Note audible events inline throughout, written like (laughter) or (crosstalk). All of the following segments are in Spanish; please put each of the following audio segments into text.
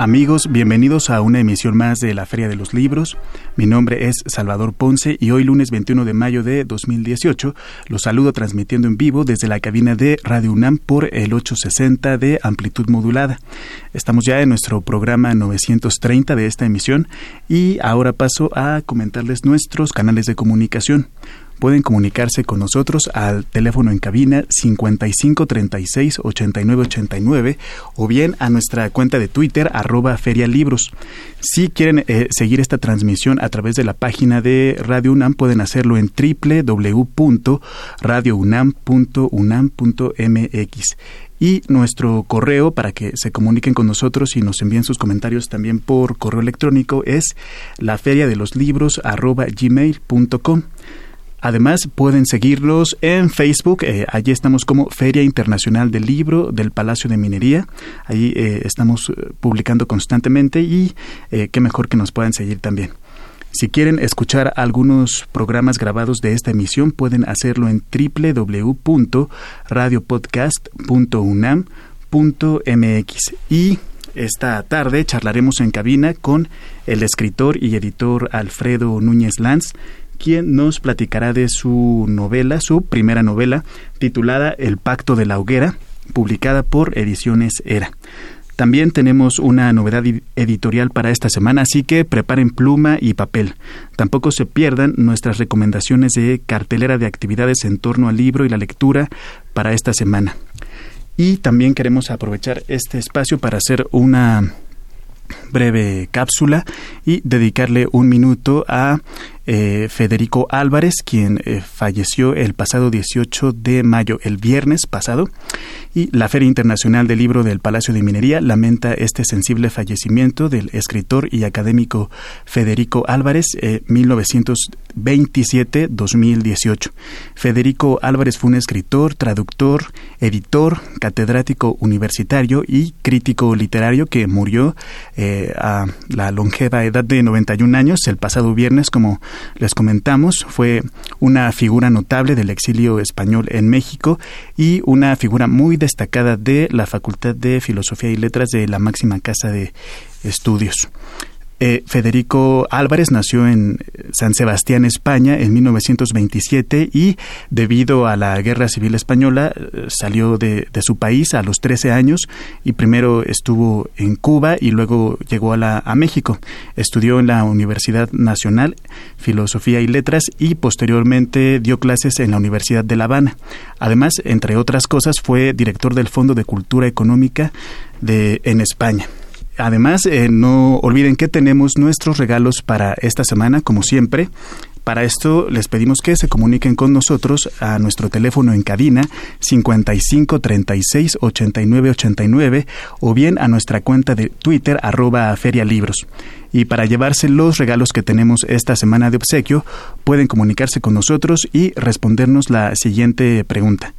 Amigos, bienvenidos a una emisión más de la Feria de los Libros. Mi nombre es Salvador Ponce y hoy lunes 21 de mayo de 2018 los saludo transmitiendo en vivo desde la cabina de Radio UNAM por el 860 de amplitud modulada. Estamos ya en nuestro programa 930 de esta emisión y ahora paso a comentarles nuestros canales de comunicación pueden comunicarse con nosotros al teléfono en cabina 5536 8989 o bien a nuestra cuenta de Twitter arroba ferialibros. Si quieren eh, seguir esta transmisión a través de la página de Radio UNAM pueden hacerlo en www.radiounam.unam.mx y nuestro correo para que se comuniquen con nosotros y nos envíen sus comentarios también por correo electrónico es la de los libros gmail.com. Además, pueden seguirlos en Facebook. Eh, allí estamos como Feria Internacional del Libro del Palacio de Minería. Allí eh, estamos eh, publicando constantemente y qué mejor que nos puedan seguir también. Si quieren escuchar algunos programas grabados de esta emisión, pueden hacerlo en www.radiopodcast.unam.mx. Y esta tarde charlaremos en cabina con el escritor y editor Alfredo Núñez Lanz, quien nos platicará de su novela, su primera novela, titulada El Pacto de la Hoguera, publicada por Ediciones Era. También tenemos una novedad editorial para esta semana, así que preparen pluma y papel. Tampoco se pierdan nuestras recomendaciones de cartelera de actividades en torno al libro y la lectura para esta semana. Y también queremos aprovechar este espacio para hacer una breve cápsula y dedicarle un minuto a eh, Federico Álvarez, quien eh, falleció el pasado 18 de mayo, el viernes pasado, y la Feria Internacional del Libro del Palacio de Minería lamenta este sensible fallecimiento del escritor y académico Federico Álvarez, 1927-2018. Eh, Federico Álvarez fue un escritor, traductor, editor, catedrático universitario y crítico literario que murió a la longeva edad de 91 años el pasado viernes como les comentamos, fue una figura notable del exilio español en México y una figura muy destacada de la Facultad de Filosofía y Letras de la máxima casa de estudios. Eh, Federico Álvarez nació en San Sebastián, España, en 1927 y debido a la Guerra Civil Española eh, salió de, su país a los 13 años y primero estuvo en Cuba y luego llegó a, la, México. Estudió en la Universidad Nacional Filosofía y Letras y posteriormente dio clases en la Universidad de La Habana. Además, entre otras cosas, fue director del Fondo de Cultura Económica de, en España. Además, eh, no olviden que tenemos nuestros regalos para esta semana, como siempre. Para esto les pedimos que se comuniquen con nosotros a nuestro teléfono en cabina 55 36 89 89 o bien a nuestra cuenta de Twitter arroba ferialibros. Y para llevarse los regalos que tenemos esta semana de obsequio, pueden comunicarse con nosotros y respondernos la siguiente pregunta.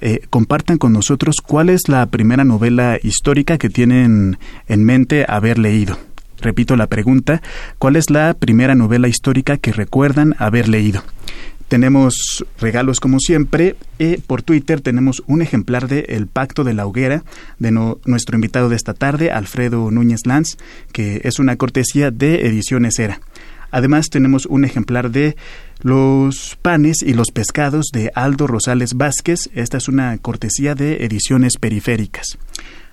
Eh, compartan con nosotros cuál es la primera novela histórica que tienen en mente haber leído. Repito la pregunta, ¿cuál es la primera novela histórica que recuerdan haber leído? Tenemos regalos como siempre. y por Twitter tenemos un ejemplar de El Pacto de la Hoguera de nuestro invitado de esta tarde, Alfredo Núñez Lanz, que es una cortesía de Ediciones Era. Además tenemos un ejemplar de Los panes y los pescados de Aldo Rosales Vázquez. Esta es una cortesía de ediciones periféricas.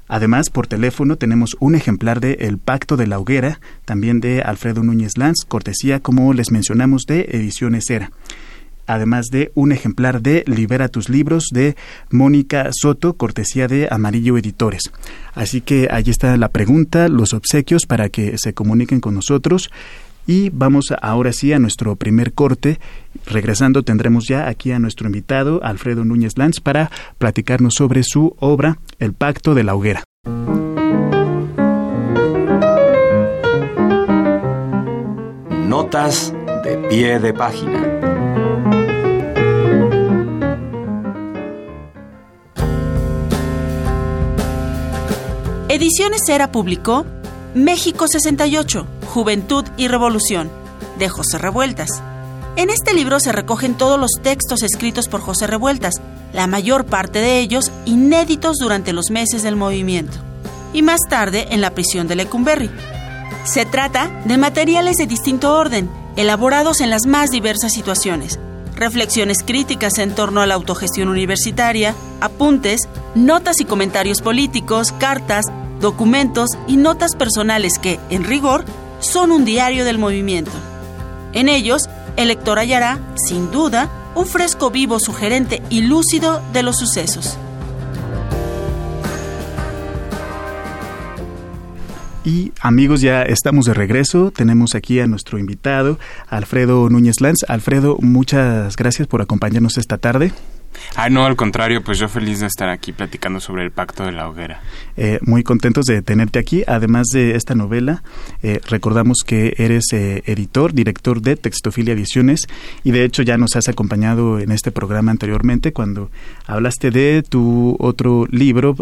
Además, por teléfono tenemos un ejemplar de El Pacto de la Hoguera, también de Alfredo Núñez Lanz, cortesía, como les mencionamos, de Ediciones Era. además de un ejemplar de Libera tus libros de Mónica Soto, cortesía de Amarillo Editores. Así que ahí está la pregunta, los obsequios para que se comuniquen con nosotros. Y vamos ahora sí a nuestro primer corte. Regresando tendremos ya aquí a nuestro invitado, Alfredo Núñez Lanz, para platicarnos sobre su obra El Pacto de la Hoguera. Notas de pie de página. Ediciones Era publicó México 68, Juventud y Revolución, de José Revueltas. En este libro se recogen todos los textos escritos por José Revueltas, la mayor parte de ellos inéditos durante los meses del movimiento, y más tarde en la prisión de Lecumberri. Se trata de materiales de distinto orden, elaborados en las más diversas situaciones, reflexiones críticas en torno a la autogestión universitaria, apuntes, notas y comentarios políticos, cartas, documentos y notas personales que, en rigor, son un diario del movimiento. En ellos, el lector hallará, sin duda, un fresco vivo, sugerente y lúcido de los sucesos. Y amigos, ya estamos de regreso. Tenemos aquí a nuestro invitado, Alfredo Núñez Lanz. Alfredo, muchas gracias por acompañarnos esta tarde. Ah, no, al contrario, pues yo feliz de estar aquí platicando sobre el Pacto de la Hoguera. Eh, muy contentos de tenerte aquí. Además de esta novela, eh, recordamos que eres eh, editor, director de Textofilia Ediciones y de hecho ya nos has acompañado en este programa anteriormente cuando hablaste de tu otro libro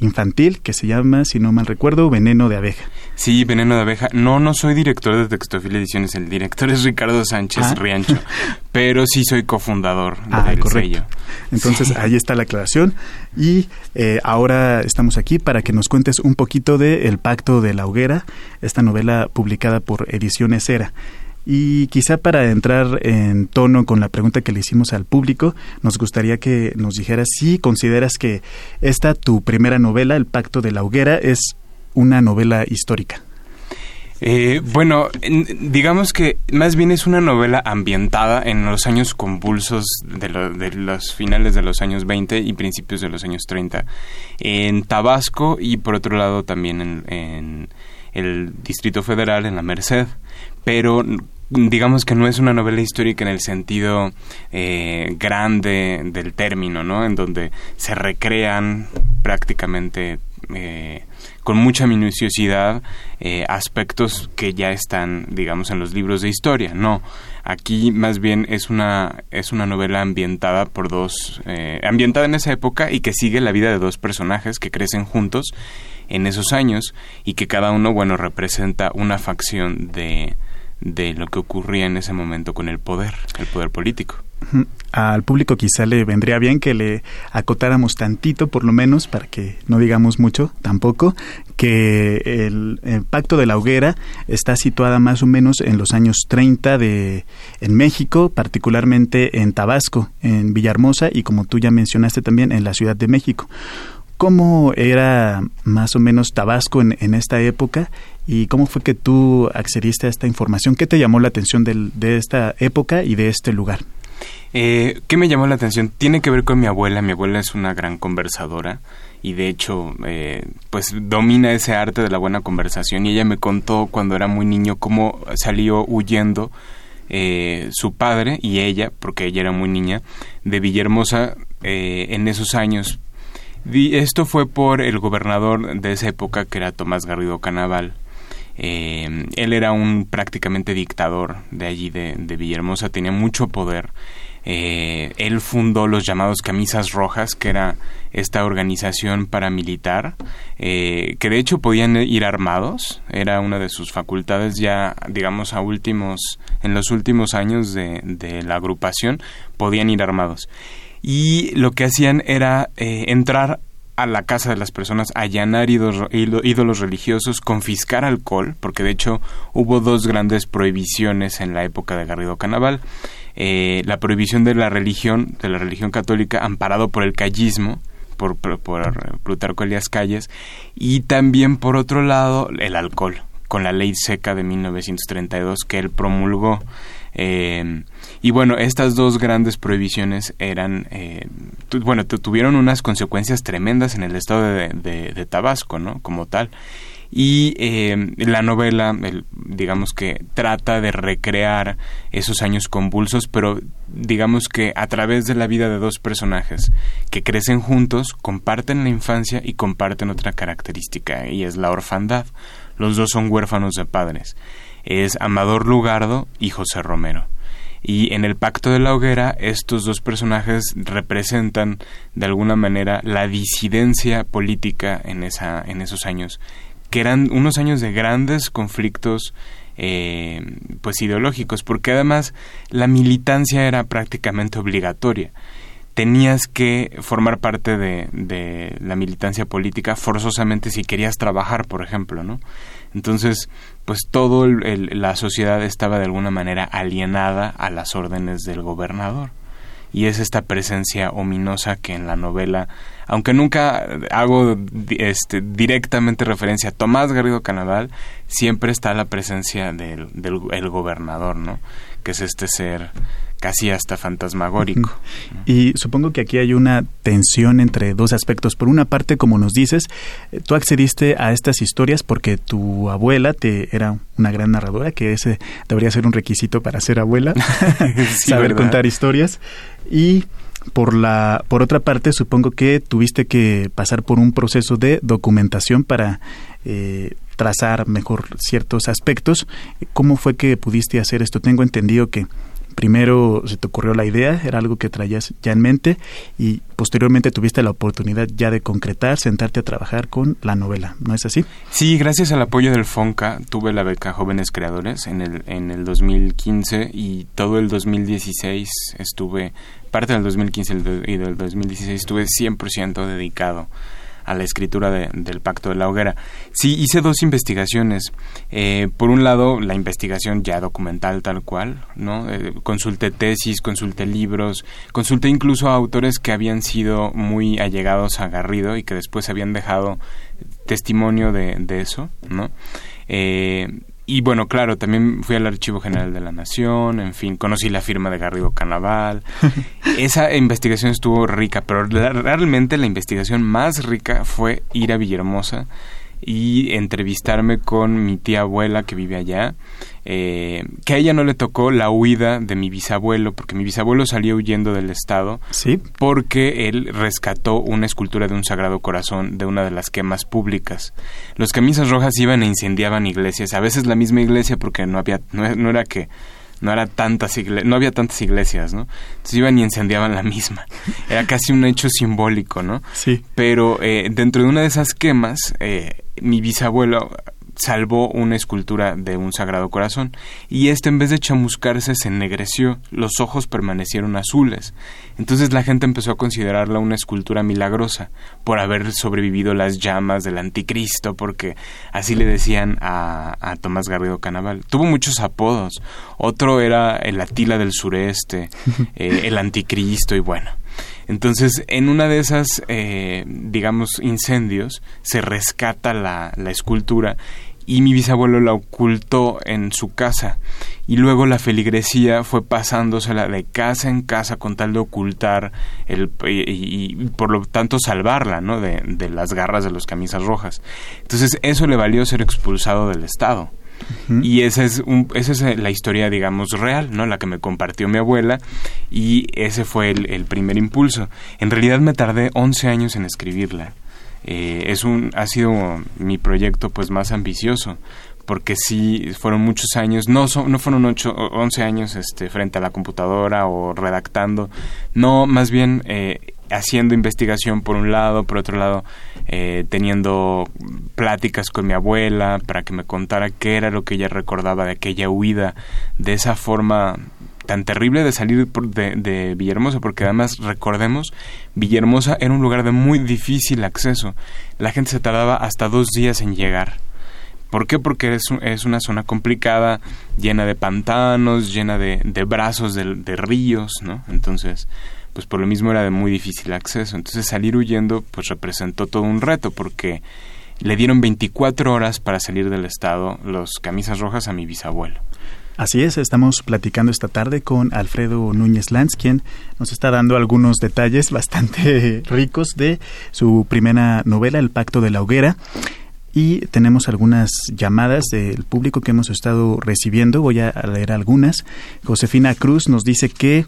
infantil que se llama, si no mal recuerdo, Veneno de Abeja. Sí, Veneno de Abeja. No, no soy director de Textofilia Ediciones, el director es Ricardo Sánchez ah. Riancho, (laughs) pero sí soy cofundador ah, del sello. Entonces ahí está la aclaración y eh, ahora estamos aquí para que nos cuentes un poquito de El Pacto de la Hoguera, esta novela publicada por Ediciones Era. Y quizá para entrar en tono con la pregunta que le hicimos al público, nos gustaría que nos dijeras si consideras que esta tu primera novela, El Pacto de la Hoguera, es una novela histórica. Eh, bueno, digamos que más bien es una novela ambientada en los años convulsos de, los finales de los años 20 y principios de los años 30 en Tabasco y por otro lado también en, el Distrito Federal, en la Merced. Pero digamos que no es una novela histórica en el sentido eh, grande del término, ¿no? En donde se recrean prácticamente eh, con mucha minuciosidad eh, aspectos que ya están, digamos, en los libros de historia. No, aquí más bien es una es una novela ambientada por dos eh, ambientada en esa época y que sigue la vida de dos personajes que crecen juntos en esos años y que cada uno, bueno, representa una facción de de lo que ocurría en ese momento con el poder, el poder político. Al público quizá le vendría bien que le acotáramos tantito, por lo menos, para que no digamos mucho tampoco, que el, Pacto de la Hoguera está situada más o menos en los años 30 de, en México, particularmente en Tabasco, en Villahermosa y como tú ya mencionaste también en la Ciudad de México. ¿Cómo era más o menos Tabasco en, en esta época y cómo fue que tú accediste a esta información? ¿Qué te llamó la atención de esta época y de este lugar? Eh, ¿Qué me llamó la atención? Tiene que ver con mi abuela. Mi abuela es una gran conversadora y de hecho eh, pues domina ese arte de la buena conversación y ella me contó cuando era muy niño cómo salió huyendo eh, su padre y ella, porque ella era muy niña, de Villahermosa eh, en esos años. Esto fue por el gobernador de esa época que era Tomás Garrido Canaval. él era un prácticamente dictador de allí de, de Villahermosa, tenía mucho poder eh, él fundó los llamados Camisas Rojas, que era esta organización paramilitar, eh, que de hecho podían ir armados, era una de sus facultades ya, digamos, a últimos, en los últimos años de, de la agrupación, podían ir armados. Y lo que hacían era eh, entrar a la casa de las personas, allanar ídolos, religiosos, confiscar alcohol, porque de hecho hubo dos grandes prohibiciones en la época de Garrido Canaval. Eh, la prohibición de la religión, de la religión católica, amparado por el callismo, por, por, por Plutarco Elías Calles, y también por otro lado el alcohol, con la ley seca de 1932 que él promulgó. Eh, y bueno, estas dos grandes prohibiciones eran, eh, bueno, tuvieron unas consecuencias tremendas en el estado de, Tabasco, ¿no? Como tal. Y eh, la novela, digamos que trata de recrear esos años convulsos, pero digamos que a través de la vida de dos personajes que crecen juntos, comparten la infancia y comparten otra característica, y es la orfandad. Los dos son huérfanos de padres. Es Amador Lugardo y José Romero. Y en el Pacto de la Hoguera, estos dos personajes representan de alguna manera la disidencia política en, esa, en esos años, que eran unos años de grandes conflictos eh, pues ideológicos, porque además la militancia era prácticamente obligatoria. Tenías que formar parte de, de la militancia política forzosamente si querías trabajar, por ejemplo, ¿no? Entonces, pues todo la sociedad estaba de alguna manera alienada a las órdenes del gobernador. Y es esta presencia ominosa que en la novela, aunque nunca hago este, directamente referencia a Tomás Garrido Canaval, siempre está la presencia del, del gobernador, ¿no? Que es este ser casi hasta fantasmagórico. Y supongo que aquí hay una tensión entre dos aspectos. Por una parte, como nos dices, eh, tú accediste a estas historias porque tu abuela te era una gran narradora, que ese debería ser un requisito para ser abuela, (laughs) (laughs) saber contar historias. Y por la por otra parte, supongo que tuviste que pasar por un proceso de documentación para eh, trazar mejor ciertos aspectos. ¿Cómo fue que pudiste hacer esto? Tengo entendido que primero se te ocurrió la idea, era algo que traías ya en mente y posteriormente tuviste la oportunidad ya de concretar, sentarte a trabajar con la novela, ¿no es así? Sí, gracias al apoyo del FONCA tuve la beca Jóvenes Creadores en el, en el 2015 y todo el 2016 estuve, parte del 2015 y del 2016 estuve 100% dedicado a la escritura del Pacto de la Hoguera. Sí, hice dos investigaciones. Eh, por un lado, la investigación ya documental tal cual, ¿no? Eh, consulté tesis, consulté libros, consulté incluso a autores que habían sido muy allegados a Garrido y que después habían dejado testimonio de, de eso, ¿no? Eh, y bueno, claro, también fui al Archivo General de la Nación, en fin, conocí la firma de Garrido Canaval. (laughs) Esa investigación estuvo rica, pero realmente la investigación más rica fue ir a Villahermosa y entrevistarme con mi tía abuela que vive allá, eh, que a ella no le tocó la huida de mi bisabuelo, porque mi bisabuelo salió huyendo del Estado, ¿Sí? porque él rescató una escultura de un Sagrado Corazón de una de las quemas públicas. Los camisas rojas iban e incendiaban iglesias, a veces la misma iglesia porque no había, no era que no era tantas no había tantas iglesias, ¿no? Entonces iban y incendiaban la misma. (laughs) Era casi un hecho simbólico, ¿no? Sí. Pero eh, dentro de una de esas quemas, eh, mi bisabuelo salvó una escultura de un sagrado corazón y este en vez de chamuscarse se ennegreció, los ojos permanecieron azules. Entonces la gente empezó a considerarla una escultura milagrosa por haber sobrevivido las llamas del anticristo, porque así le decían a, a Tomás Garrido Canaval. Tuvo muchos apodos. Otro era el Atila del sureste, (laughs) eh, el anticristo y bueno. Entonces, en una de esas, eh, digamos, incendios, se rescata la, la escultura y mi bisabuelo la ocultó en su casa. Y luego la feligresía fue pasándosela de casa en casa con tal de ocultar el y, por lo tanto salvarla no de, de, las garras de los camisas rojas. Entonces eso le valió ser expulsado del estado y esa es, un, esa es la historia, digamos, real, ¿no? La que me compartió mi abuela y ese fue el, primer impulso. En realidad me tardé 11 años en escribirla. Eh, es un, ha sido mi proyecto pues más ambicioso porque sí fueron muchos años, no, no fueron ocho, 11 años este, frente a la computadora o redactando, no, más bien eh, haciendo investigación por un lado, por otro lado eh, teniendo pláticas con mi abuela para que me contara qué era lo que ella recordaba de aquella huida, de esa forma tan terrible de salir de, de, Villahermosa, porque además recordemos, Villahermosa era un lugar de muy difícil acceso. La gente se tardaba hasta dos días en llegar. ¿Por qué? Porque es, es una zona complicada, llena de pantanos, llena de, de brazos de, de ríos, ¿no? Entonces, pues por lo mismo era de muy difícil acceso. Entonces salir huyendo pues representó todo un reto porque le dieron 24 horas para salir del estado los camisas rojas a mi bisabuelo. Así es, estamos platicando esta tarde con Alfredo Núñez Lanz, quien nos está dando algunos detalles (laughs) bastante ricos de su primera novela, El Pacto de la Hoguera. Y tenemos algunas llamadas del público que hemos estado recibiendo. Voy a leer algunas. Josefina Cruz nos dice que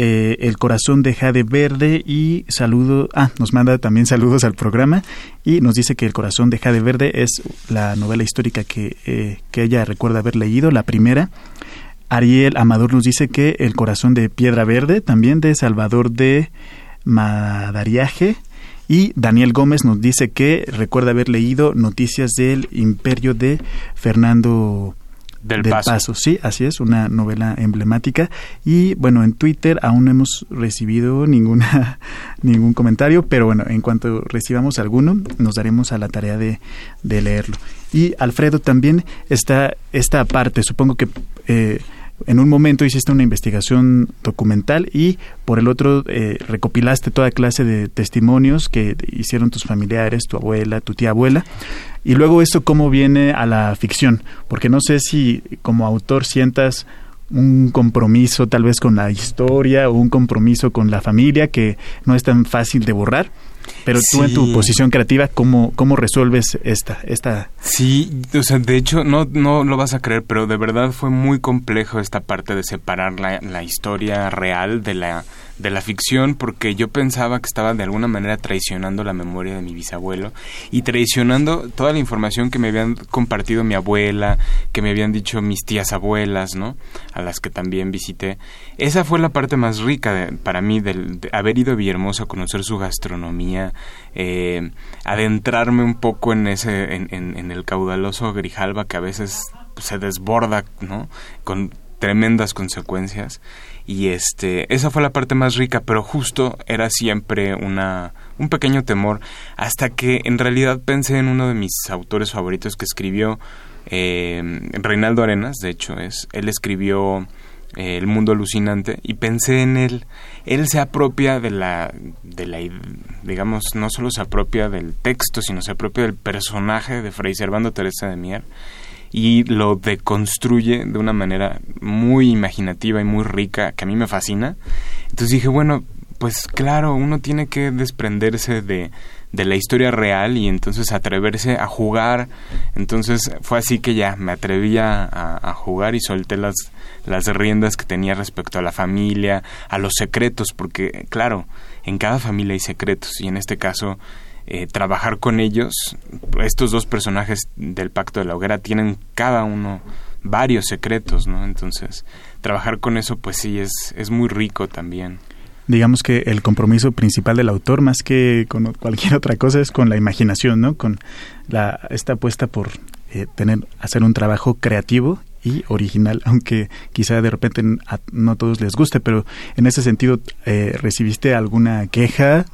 eh, El corazón de Jade Verde y saludo, ah, nos manda también saludos al programa y nos dice que El corazón de Jade Verde es la novela histórica que, eh, que ella recuerda haber leído, la primera. Ariel Amador nos dice que El corazón de Piedra Verde, también de Salvador de Madariaje. Y Daniel Gómez nos dice que recuerda haber leído Noticias del Imperio de Fernando del, paso. Sí, así es, una novela emblemática. Y bueno, en Twitter aún no hemos recibido (laughs) ninguna, ningún comentario, pero bueno, en cuanto recibamos alguno, nos daremos a la tarea de, de leerlo. Y Alfredo también está esta parte, supongo que... Eh, en un momento hiciste una investigación documental y por el otro eh, recopilaste toda clase de testimonios que hicieron tus familiares, tu abuela, tu tía abuela. Y luego esto cómo viene a la ficción, porque no sé si como autor sientas un compromiso tal vez con la historia o un compromiso con la familia que no es tan fácil de borrar. Pero tú en tu posición creativa, ¿cómo, cómo resuelves esta, esta? Sí, o sea, de hecho, no, no lo vas a creer, pero de verdad fue muy complejo esta parte de separar la, la historia real de la de la ficción porque yo pensaba que estaba de alguna manera traicionando la memoria de mi bisabuelo y traicionando toda la información que me habían compartido mi abuela, que me habían dicho mis tías abuelas, ¿no? A las que también visité. Esa fue la parte más rica para mí de haber ido a Villahermosa a conocer su gastronomía, eh, adentrarme un poco en ese, en, en el caudaloso Grijalba que a veces se desborda, ¿no? Con tremendas consecuencias y este esa fue la parte más rica pero justo era siempre una un pequeño temor hasta que en realidad pensé en uno de mis autores favoritos que escribió eh, Reinaldo Arenas de hecho es él escribió eh, El mundo alucinante y pensé en él. Él se apropia de la de la digamos no solo se apropia del texto sino se apropia del personaje de Fray Servando Teresa de Mier y lo deconstruye de una manera muy imaginativa y muy rica que a mí me fascina. Entonces dije, bueno, pues claro, uno tiene que desprenderse de, de la historia real y entonces atreverse a jugar. Entonces fue así que ya me atreví a, jugar y solté las, las riendas que tenía respecto a la familia, a los secretos, porque claro, en cada familia hay secretos y en este caso eh, trabajar con ellos. Estos dos personajes del Pacto de la Hoguera tienen cada uno varios secretos, ¿no? Entonces, trabajar con eso, pues sí, es, es muy rico también. Digamos que el compromiso principal del autor, más que con cualquier otra cosa, es con la imaginación, ¿no? Con la, esta apuesta por eh, tener, hacer un trabajo creativo y original, aunque quizá de repente a no todos les guste, pero en ese sentido, eh, ¿recibiste alguna queja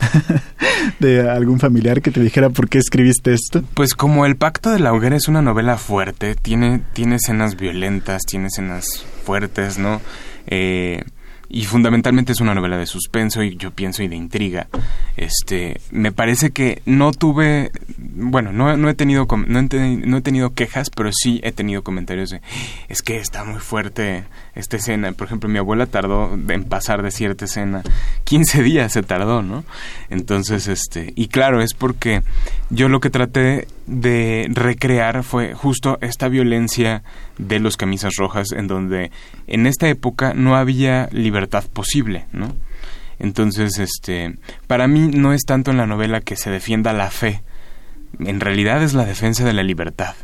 (laughs) de algún familiar que te dijera por qué escribiste esto? Pues como El Pacto de la Hoguera es una novela fuerte, tiene, tiene escenas violentas, tiene escenas fuertes, ¿no? Eh, y fundamentalmente es una novela de suspenso y yo pienso y de intriga. Este, me parece que no tuve, bueno, no, no he tenido no he, no he tenido quejas, pero sí he tenido comentarios de es que está muy fuerte esta escena. Por ejemplo, mi abuela tardó en pasar de cierta escena 15 días se tardó, ¿no? Entonces, este, y claro, es porque yo lo que traté de recrear fue justo esta violencia de los camisas rojas en donde en esta época no había libertad posible, ¿no? Entonces, este, para mí no es tanto en la novela que se defienda la fe, en realidad es la defensa de la libertad.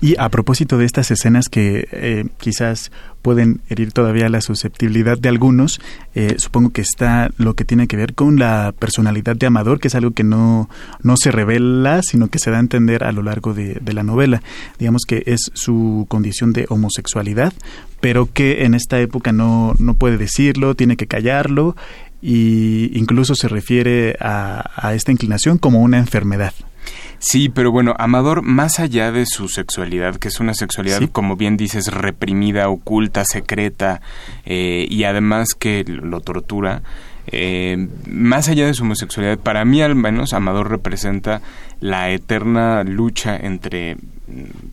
Y a propósito de estas escenas que eh, quizás pueden herir todavía la susceptibilidad de algunos, eh, supongo que está lo que tiene que ver con la personalidad de Amador, que es algo que no, no se revela, sino que se da a entender a lo largo de, la novela. Digamos que es su condición de homosexualidad, pero que en esta época no, no puede decirlo, tiene que callarlo y incluso se refiere a, a esta inclinación como una enfermedad. Sí, pero bueno, Amador, más allá de su sexualidad, que es una sexualidad, como bien dices, reprimida, oculta, secreta, eh, y además que lo tortura, Eh, más allá de su homosexualidad, para mí al menos Amador representa la eterna lucha entre,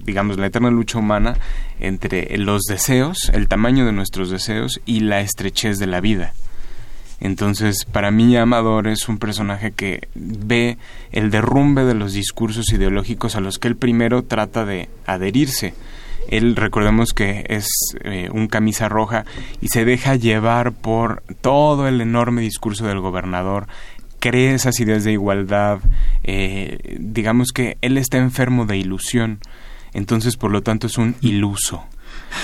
digamos, la eterna lucha humana entre los deseos, el tamaño de nuestros deseos y la estrechez de la vida. Entonces, para mí Amador es un personaje que ve el derrumbe de los discursos ideológicos a los que él primero trata de adherirse. Él, recordemos que es eh, un camisa roja y se deja llevar por todo el enorme discurso del gobernador, cree esas ideas de igualdad, eh, digamos que él está enfermo de ilusión, entonces por lo tanto es un iluso,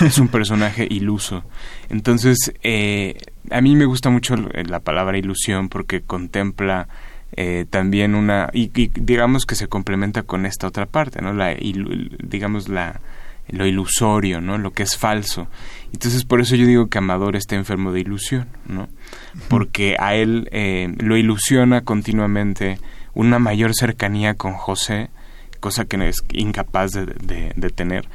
(laughs) es un personaje iluso. Entonces, eh, a mí me gusta mucho la palabra ilusión porque contempla eh, también una y, digamos que se complementa con esta otra parte no la digamos la lo ilusorio no lo que es falso. Entonces por eso yo digo que Amador está enfermo de ilusión no porque a él eh, lo ilusiona continuamente una mayor cercanía con José cosa que es incapaz de, de tener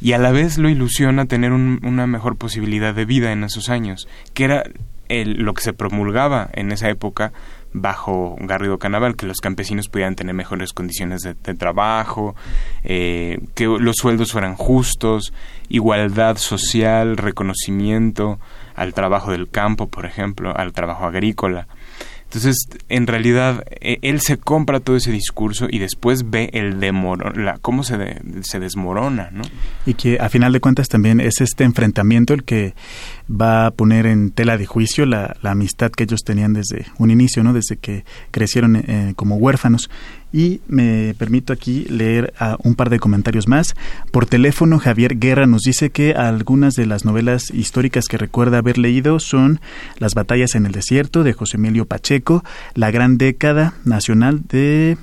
y a la vez lo ilusiona tener una mejor posibilidad de vida en esos años, que era el, lo que se promulgaba en esa época bajo Garrido Canaval, que los campesinos pudieran tener mejores condiciones de, trabajo, eh, que los sueldos fueran justos, igualdad social, reconocimiento al trabajo del campo, por ejemplo, al trabajo agrícola. Entonces, en realidad, e, él se compra todo ese discurso y después ve el demor la, cómo se, se desmorona, ¿no? Y que a final de cuentas también es este enfrentamiento el que va a poner en tela de juicio la, amistad que ellos tenían desde un inicio, ¿no? Desde que crecieron eh, como huérfanos. Y me permito aquí leer un par de comentarios más. Por teléfono, Javier Guerra nos dice que algunas de las novelas históricas que recuerda haber leído son Las batallas en el desierto de José Emilio Pacheco, La gran década nacional de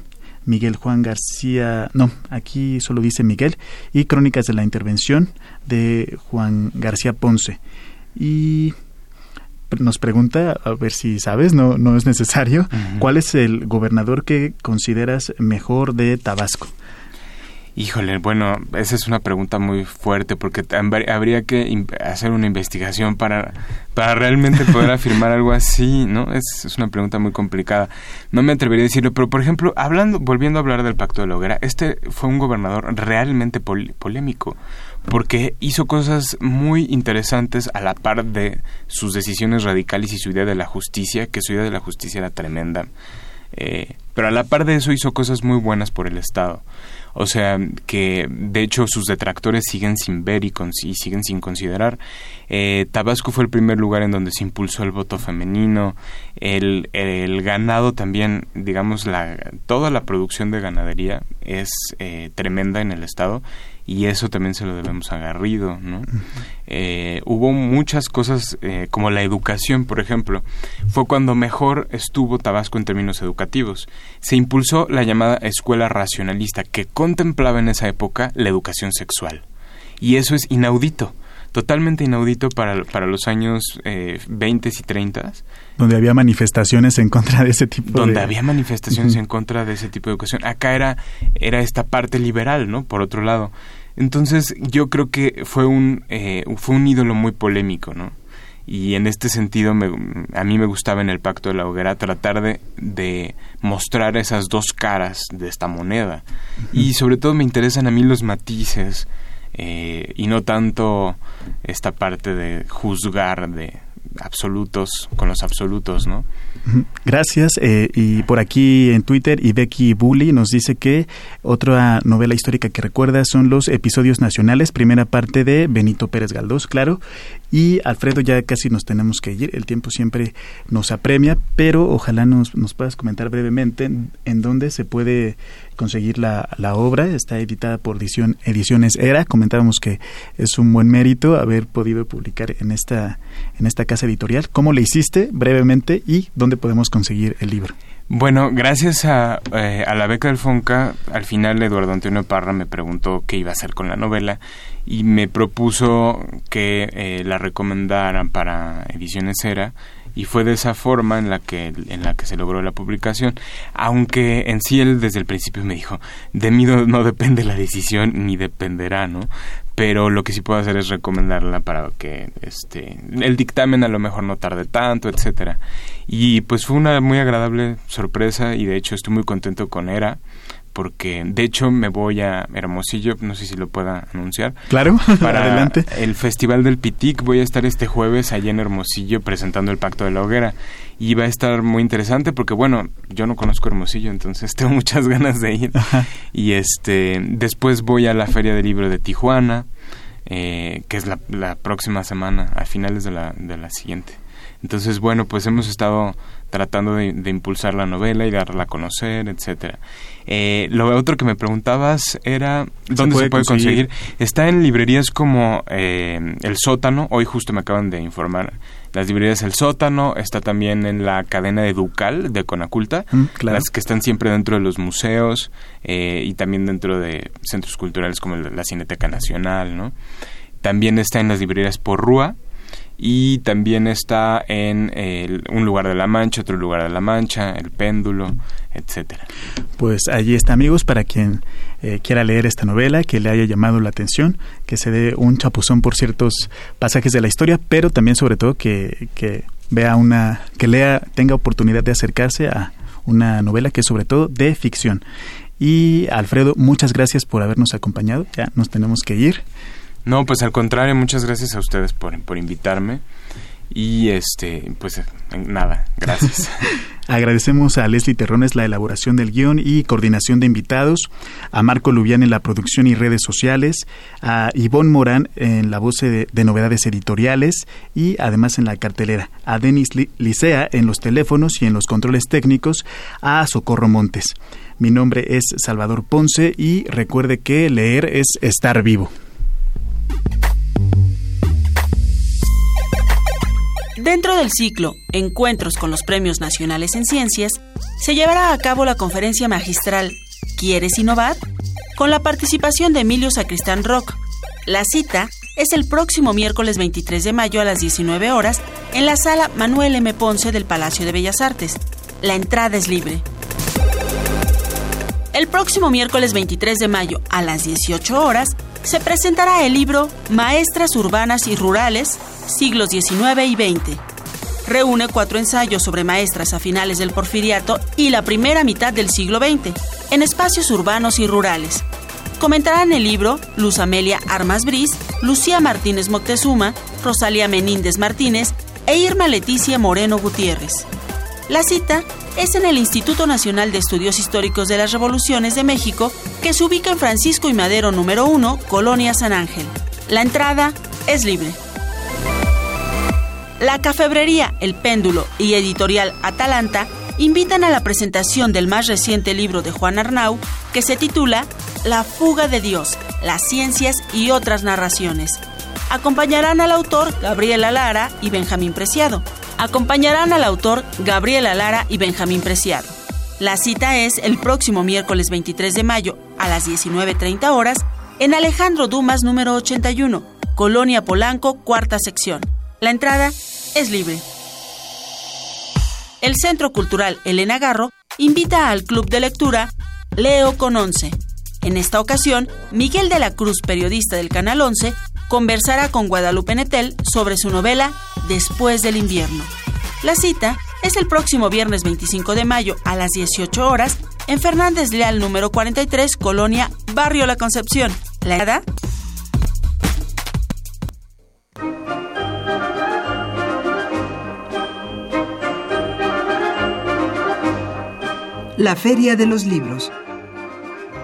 Miguel Juan García, no, aquí solo dice Miguel, y Crónicas de la Intervención de Juan García Ponce. Y nos pregunta, a ver si sabes, no, no es necesario, ¿cuál es el gobernador que consideras mejor de Tabasco? Híjole, bueno, esa es una pregunta muy fuerte porque habría que hacer una investigación para, para realmente poder (laughs) afirmar algo así, ¿no? Es, es, una pregunta muy complicada. No me atrevería a decirlo, pero por ejemplo, hablando, volviendo a hablar del Pacto de la Hoguera, este fue un gobernador realmente polémico porque hizo cosas muy interesantes a la par de sus decisiones radicales y su idea de la justicia, que su idea de la justicia era tremenda. Eh, pero a la par de eso hizo cosas muy buenas por el Estado. O sea, que de hecho sus detractores siguen sin ver y, siguen sin considerar. Eh, Tabasco fue el primer lugar en donde se impulsó el voto femenino. El, el ganado también, digamos, la, toda la producción de ganadería es eh, tremenda en el Estado y eso también se lo debemos a Garrido, ¿no? Eh, hubo muchas cosas eh, como la educación, por ejemplo. Fue cuando mejor estuvo Tabasco en términos educativos. Se impulsó la llamada escuela racionalista que contemplaba en esa época la educación sexual. Y eso es inaudito totalmente inaudito para, para los años eh, 20 y 30. Donde había manifestaciones en contra de ese tipo Donde había manifestaciones en contra de ese tipo de educación. Acá era, era esta parte liberal, ¿no? Por otro lado. Entonces yo creo que fue un, eh, fue un ídolo muy polémico, ¿no? Y en este sentido me, a mí me gustaba en el Pacto de la Hoguera tratar de, de mostrar esas dos caras de esta moneda. Y sobre todo me interesan a mí los matices, eh, y no tanto esta parte de juzgar de absolutos con los absolutos, ¿no? Gracias. Eh, y por aquí en Twitter, y Becky Bully nos dice que otra novela histórica que recuerda son los episodios nacionales, primera parte de Benito Pérez Galdós, claro. Y Alfredo, ya casi nos tenemos que ir, el tiempo siempre nos apremia, pero ojalá nos, nos puedas comentar brevemente en dónde se puede conseguir la, la obra. Está editada por edición, Ediciones Era. Comentábamos que es un buen mérito haber podido publicar en esta, en esta casa editorial. ¿Cómo le hiciste brevemente y dónde podemos conseguir el libro? Bueno, gracias a, eh, a, la beca del FONCA, al final Eduardo Antonio Parra me preguntó qué iba a hacer con la novela y me propuso que eh, la recomendaran para Ediciones Era y fue de esa forma en la que en la que se logró la publicación. Aunque en sí él desde el principio me dijo de mí no, depende la decisión ni dependerá no pero lo que sí puedo hacer es recomendarla para que este el dictamen a lo mejor no tarde tanto, etcétera. Y pues fue una muy agradable sorpresa y de hecho estoy muy contento con ERA porque de hecho me voy a Hermosillo, no sé si lo pueda anunciar. Claro, (laughs) para adelante. El Festival del Pitic voy a estar este jueves allá en Hermosillo presentando el Pacto de la Hoguera y va a estar muy interesante porque bueno, yo no conozco Hermosillo, entonces (laughs) tengo muchas ganas de ir. Y este después voy a la Feria del Libro de Tijuana, eh, que es la, la próxima semana, a finales de la, de la siguiente. Entonces, bueno, pues hemos estado tratando de, impulsar la novela y darla a conocer, etcétera. Eh, lo otro que me preguntabas era dónde se puede, conseguir? Está en librerías como eh, El Sótano. Hoy justo me acaban de informar. Las librerías El Sótano está también en la cadena de Ducal de Conaculta, mm, las que están siempre dentro de los museos eh, y también dentro de centros culturales como la Cineteca Nacional, ¿no? También está en las librerías Porrúa, y también está en un lugar de la Mancha, otro lugar de la Mancha, el péndulo, etcétera. Pues allí está, amigos, para quien eh, quiera leer esta novela, que le haya llamado la atención, que se dé un chapuzón por ciertos pasajes de la historia, pero también sobre todo que, que vea una, que lea, tenga oportunidad de acercarse a una novela que es sobre todo de ficción. Y Alfredo, muchas gracias por habernos acompañado. Ya nos tenemos que ir. No, pues al contrario, muchas gracias a ustedes por, por invitarme. Y este, pues nada, gracias. (laughs) Agradecemos a Leslie Terrones la elaboración del guion y coordinación de invitados, a Marco Lubián en la producción y redes sociales, a Ivonne Morán en la voz de, novedades editoriales y además en la cartelera, a Denis Licea en los teléfonos y en los controles técnicos, a Socorro Montes. Mi nombre es Salvador Ponce y recuerde que leer es estar vivo. Dentro del ciclo Encuentros con los Premios Nacionales en Ciencias, se llevará a cabo la conferencia magistral ¿Quieres innovar? con la participación de Emilio Sacristán Rock. La cita es el próximo miércoles 23 de mayo a las 19 horas en la sala Manuel M. Ponce del Palacio de Bellas Artes. La entrada es libre. El próximo miércoles 23 de mayo a las 18 horas se presentará el libro Maestras Urbanas y Rurales, siglos XIX y XX. Reúne cuatro ensayos sobre maestras a finales del porfiriato y la primera mitad del siglo XX, en espacios urbanos y rurales. Comentarán el libro Luz Amelia Armas Bris, Lucía Martínez Moctezuma, Rosalía Meníndez Martínez e Irma Leticia Moreno Gutiérrez. La cita es en el Instituto Nacional de Estudios Históricos de las Revoluciones de México, que se ubica en Francisco y Madero número 1, Colonia San Ángel. La entrada es libre. La Cafebrería, El Péndulo y Editorial Atalanta invitan a la presentación del más reciente libro de Juan Arnau, que se titula La fuga de Dios, las ciencias y otras narraciones. Acompañarán al autor Gabriela Lara y Benjamín Preciado acompañarán al autor Gabriela Lara y Benjamín Preciado. La cita es el próximo miércoles 23 de mayo a las 19.30 horas en Alejandro Dumas número 81, Colonia Polanco, cuarta sección. La entrada es libre. El Centro Cultural Elena Garro invita al Club de Lectura Leo con 11. En esta ocasión, Miguel de la Cruz, periodista del Canal 11, conversará con Guadalupe Netel sobre su novela Después del invierno. La cita es el próximo viernes 25 de mayo a las 18 horas en Fernández Leal número 43, Colonia, Barrio La Concepción. La edad La Feria de los Libros